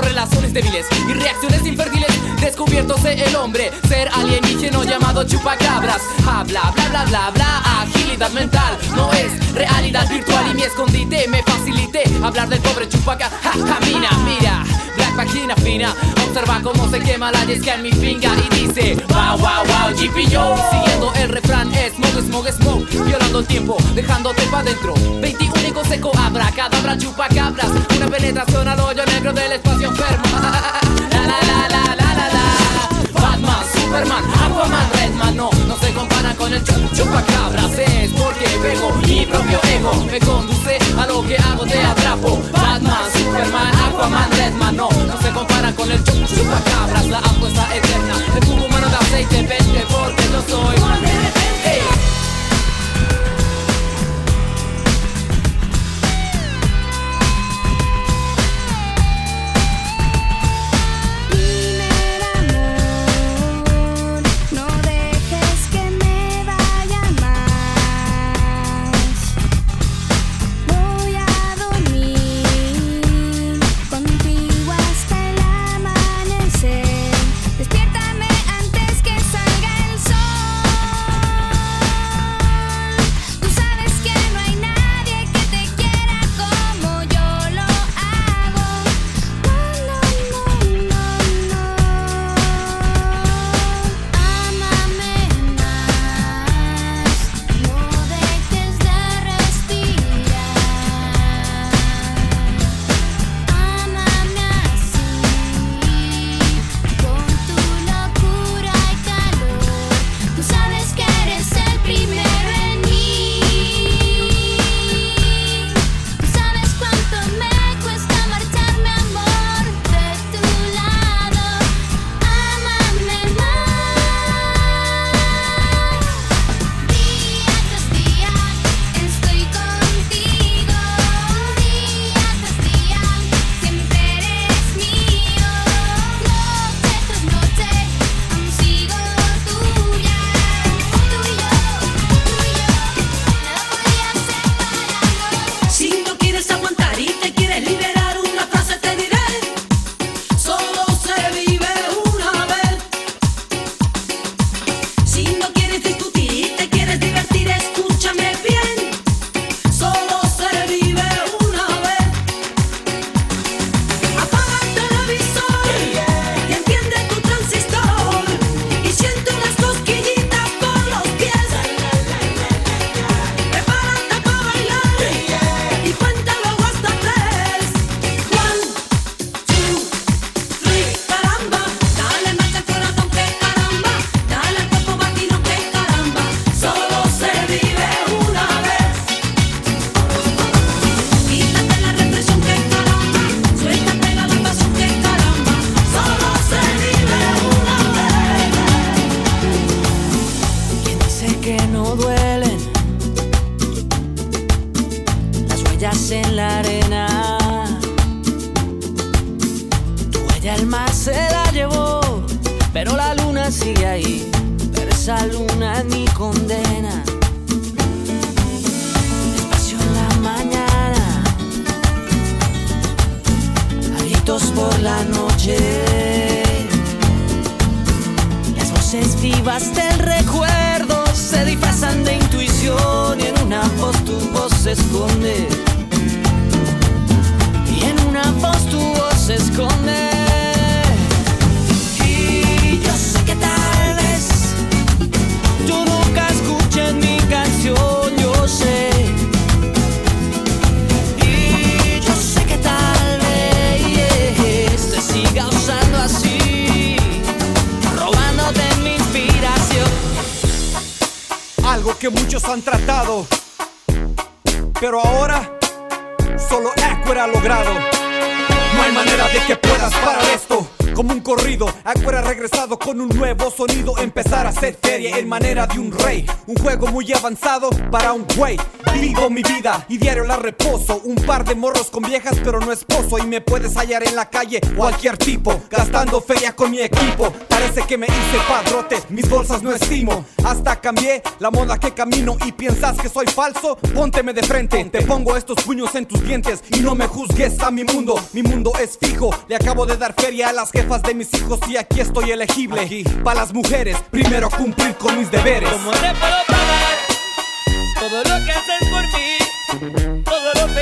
relaciones débiles y reacciones infértiles. Descubiertose el hombre, ser alienígeno llamado chupacabras. Habla, bla, bla, bla, bla, agilidad mental. No es realidad virtual y mi escondite me facilité. Hablar del pobre chupaca, ja, ja, mira página fina. Observa cómo se quema la yesca en mi finga Y dice wow wow wow GPO Siguiendo el refrán smoke smoke smoke Violando el tiempo, dejándote pa' dentro. 21 y seco abra, cadabra chupa cabras Una penetración al hoyo negro del espacio enfermo. La la la la la la la. Batman, Superman, Aquaman, Redman, no con el chupacabras es porque vengo mi propio ego. Me conduce a lo que hago te atrapo. Batman, Superman, Aquaman, Redman no, no se compara con el chupacabras la apuesta eterna. De tu mano de aceite vente porque yo soy algo que muchos han tratado, pero ahora solo Acura ha logrado. No hay manera de que puedas parar esto como un corrido. Acuera regresado con un nuevo sonido. Empezar a hacer feria en manera de un rey. Un juego muy avanzado para un güey. Vivo mi vida y diario la reposo. Un par de morros con viejas, pero no esposo. Y me puedes hallar en la calle cualquier tipo. Gastando feria con mi equipo. Parece que me hice padrote, mis bolsas no estimo. Hasta cambié la moda que camino. Y piensas que soy falso, pónteme de frente. Te pongo estos puños en tus dientes y no me juzgues a mi mundo. Mi mundo es fijo, le acabo de dar feria a las jefas de mis hijos y aquí estoy elegible. Aquí. Para las mujeres, primero cumplir con mis deberes. ¿Cómo te puedo pagar todo lo que haces por mí? Todo lo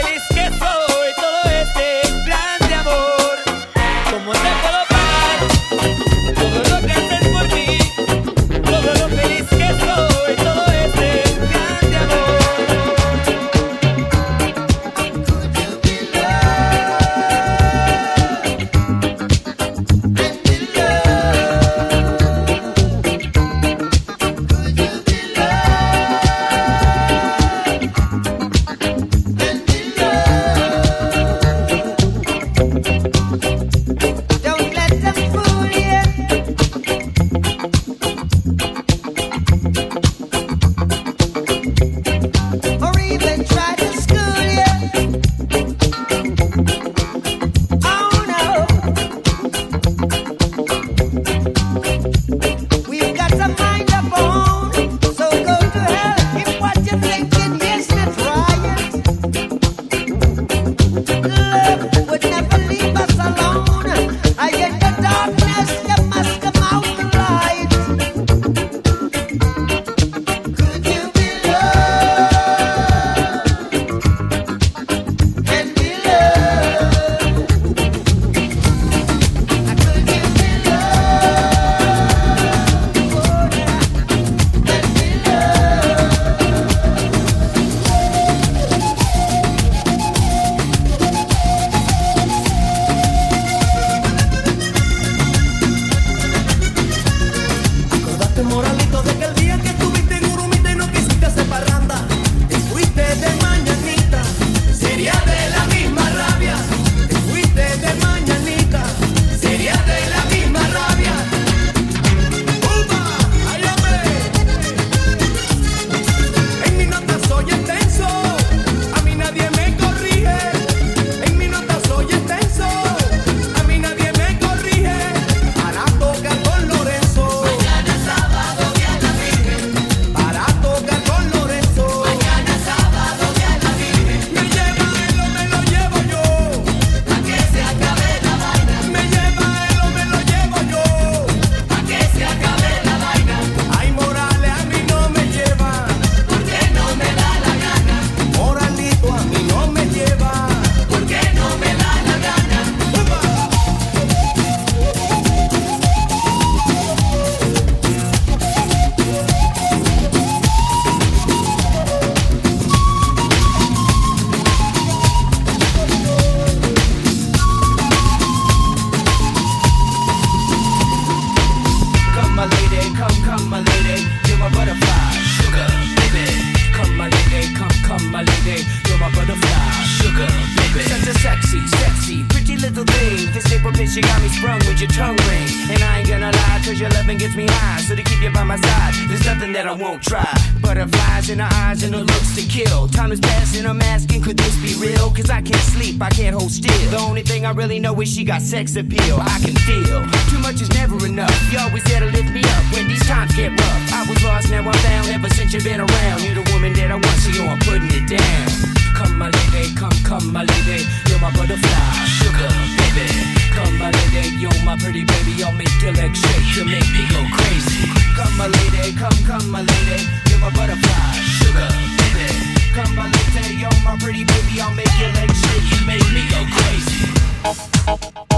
sex appeal. I can feel too much is never enough. You always there to lift me up when these times get rough. I was lost, now I'm found. Ever since you've been around, you're the woman that I want, so yo, I'm putting it down. Come, my lady, come, come, my lady. You're my butterfly, sugar, baby. Come, my lady, you're my pretty baby. I'll make your legs shake, you make me go crazy. Come, my lady, come, come, my lady. You're my butterfly, sugar, baby. Come, my lady, you're my pretty baby. I'll make your legs shake, you make me go crazy.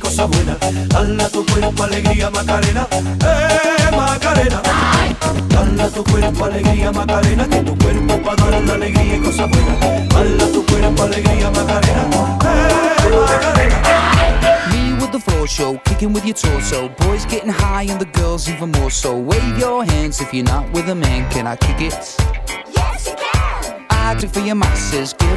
Dar la cosa buena. Dala tu cuerpo alegría Macarena, eh Macarena. Dala tu cuerpo alegría Macarena, que tu cuerpo es para dar la alegría y cosa buena. Dala tu cuerpo alegría Macarena, eh Macarena. Me with the floor show, kicking with your torso. Boys getting high and the girls even more so. Wave your hands if you're not with a man. Can I kick it? Yes, you can! I do for your masses.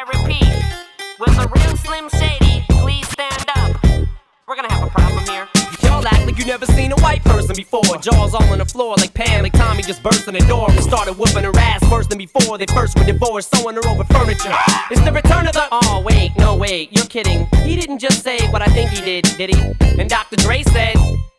I repeat, will the real Slim Shady please stand up? We're gonna have a problem here. Y'all act like you never seen a white person before. Jaws all on the floor like Pam, like Tommy just burst in the door and started whooping her ass worse than before. They first were divorced, sewing her over furniture. It's the return of the. Oh, wait, no, wait, you're kidding. He didn't just say what I think he did, did he? And Dr. Dre said.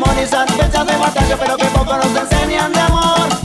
memorizar fechas de batalla, pero que poco nos enseñan de amor.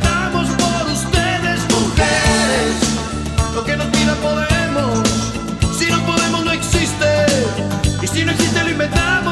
por ustedes, mujeres. Lo que nos pida podemos. Si no podemos, no existe. Y si no existe, lo inventamos.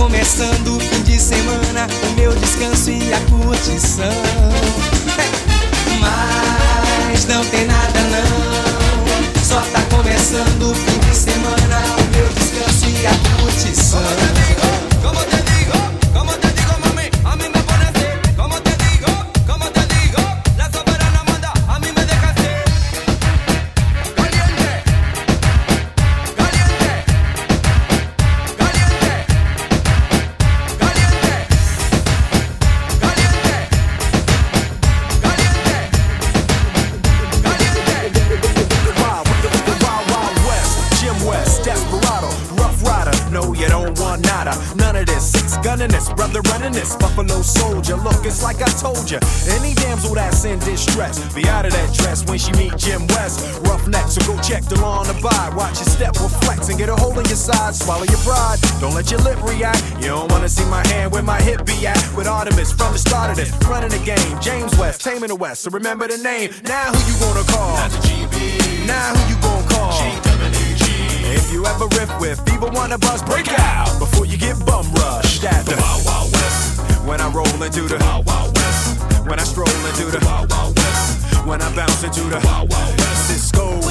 começando o fim de semana, o meu descanso e a curtição. Mas não tem nada não, só tá começando o fim de semana, o meu descanso e a curtição. when she meet Jim West. Rough neck, so go check the lawn to buy. Watch your step, reflex, and get a hold of your side. Swallow your pride, don't let your lip react. You don't wanna see my hand where my hip be at. With Artemis from the start of this, running the game. James West, taming the West, so remember the name. Now who you gonna call? Not the GB. Now who you gonna call? G-W-G. If you ever riff with either wanna bust, break out before you get bum rushed at the Wild Wild West. When I roll into the Wild Wild West. When I stroll into the Wild Wild when I bounce into the Cisco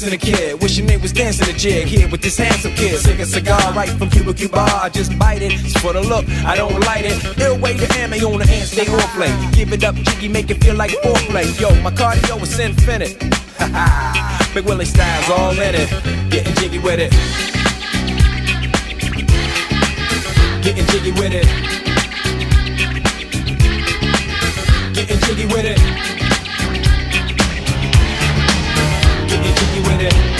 dancing a kid. Wishing they was dancing a jig here with this handsome kid. Sick a cigar right from Cuba Cuba. I just bite it. It's for the look, I don't light it. Ill way to ammo on the hands, they all play. Give it up, jiggy, make it feel like foreplay. Yo, my cardio is infinite. Ha ha. Big Willie style's all in it. Getting jiggy with it. Getting jiggy with it. Getting jiggy with it. with it.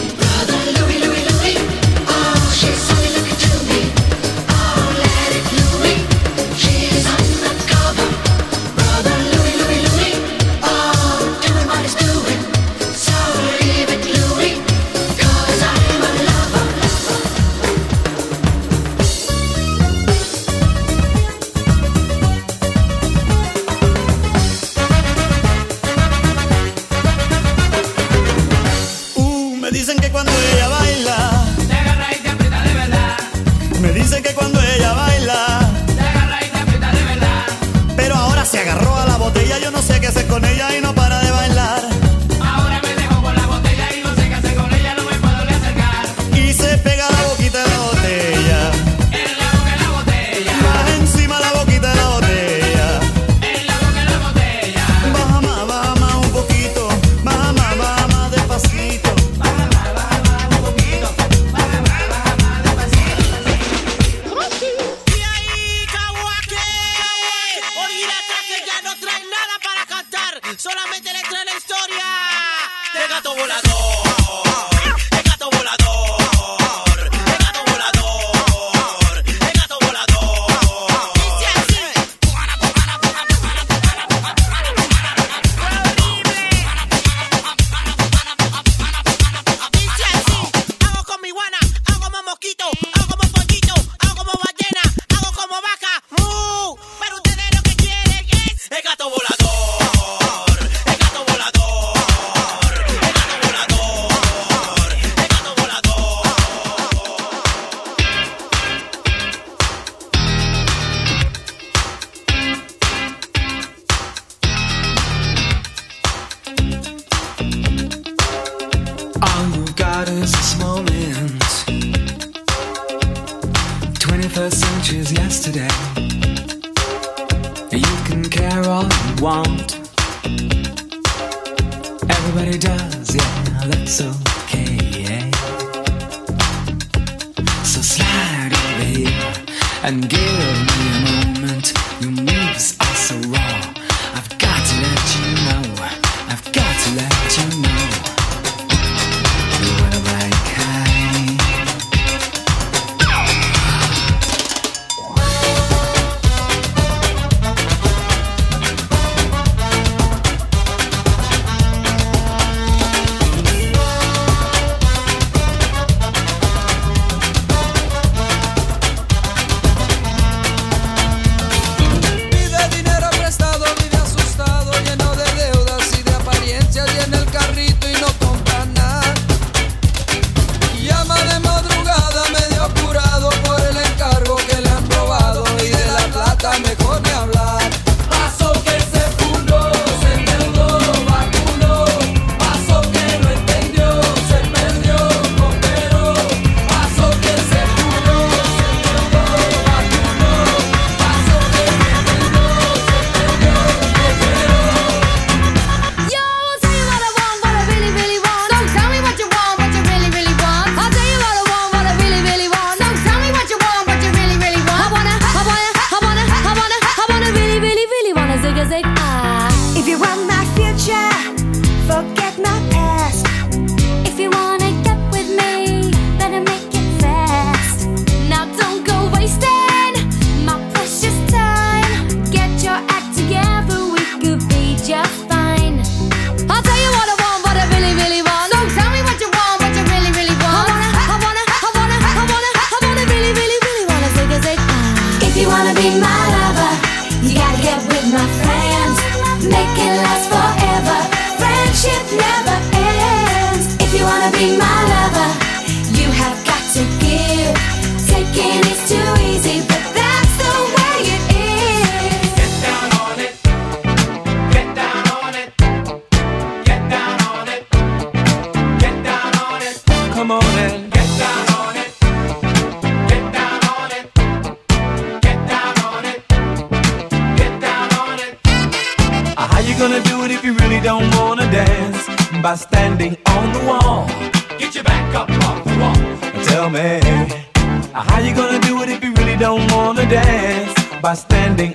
person she's yesterday. You can care all you want. Everybody does, yeah, that's okay. Yeah. So slide over here and get. be my lover. You have got to give. Taking is too easy, but that's the way it is. Get down on it. Get down on it. Get down on it. Get down on it. Come on in. Get down on it. Get down on it. Get down on it. Get down on it. How you gonna do it if you really don't wanna dance? By standing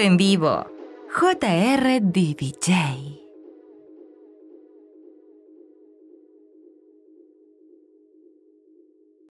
en vivo. JR DDJ.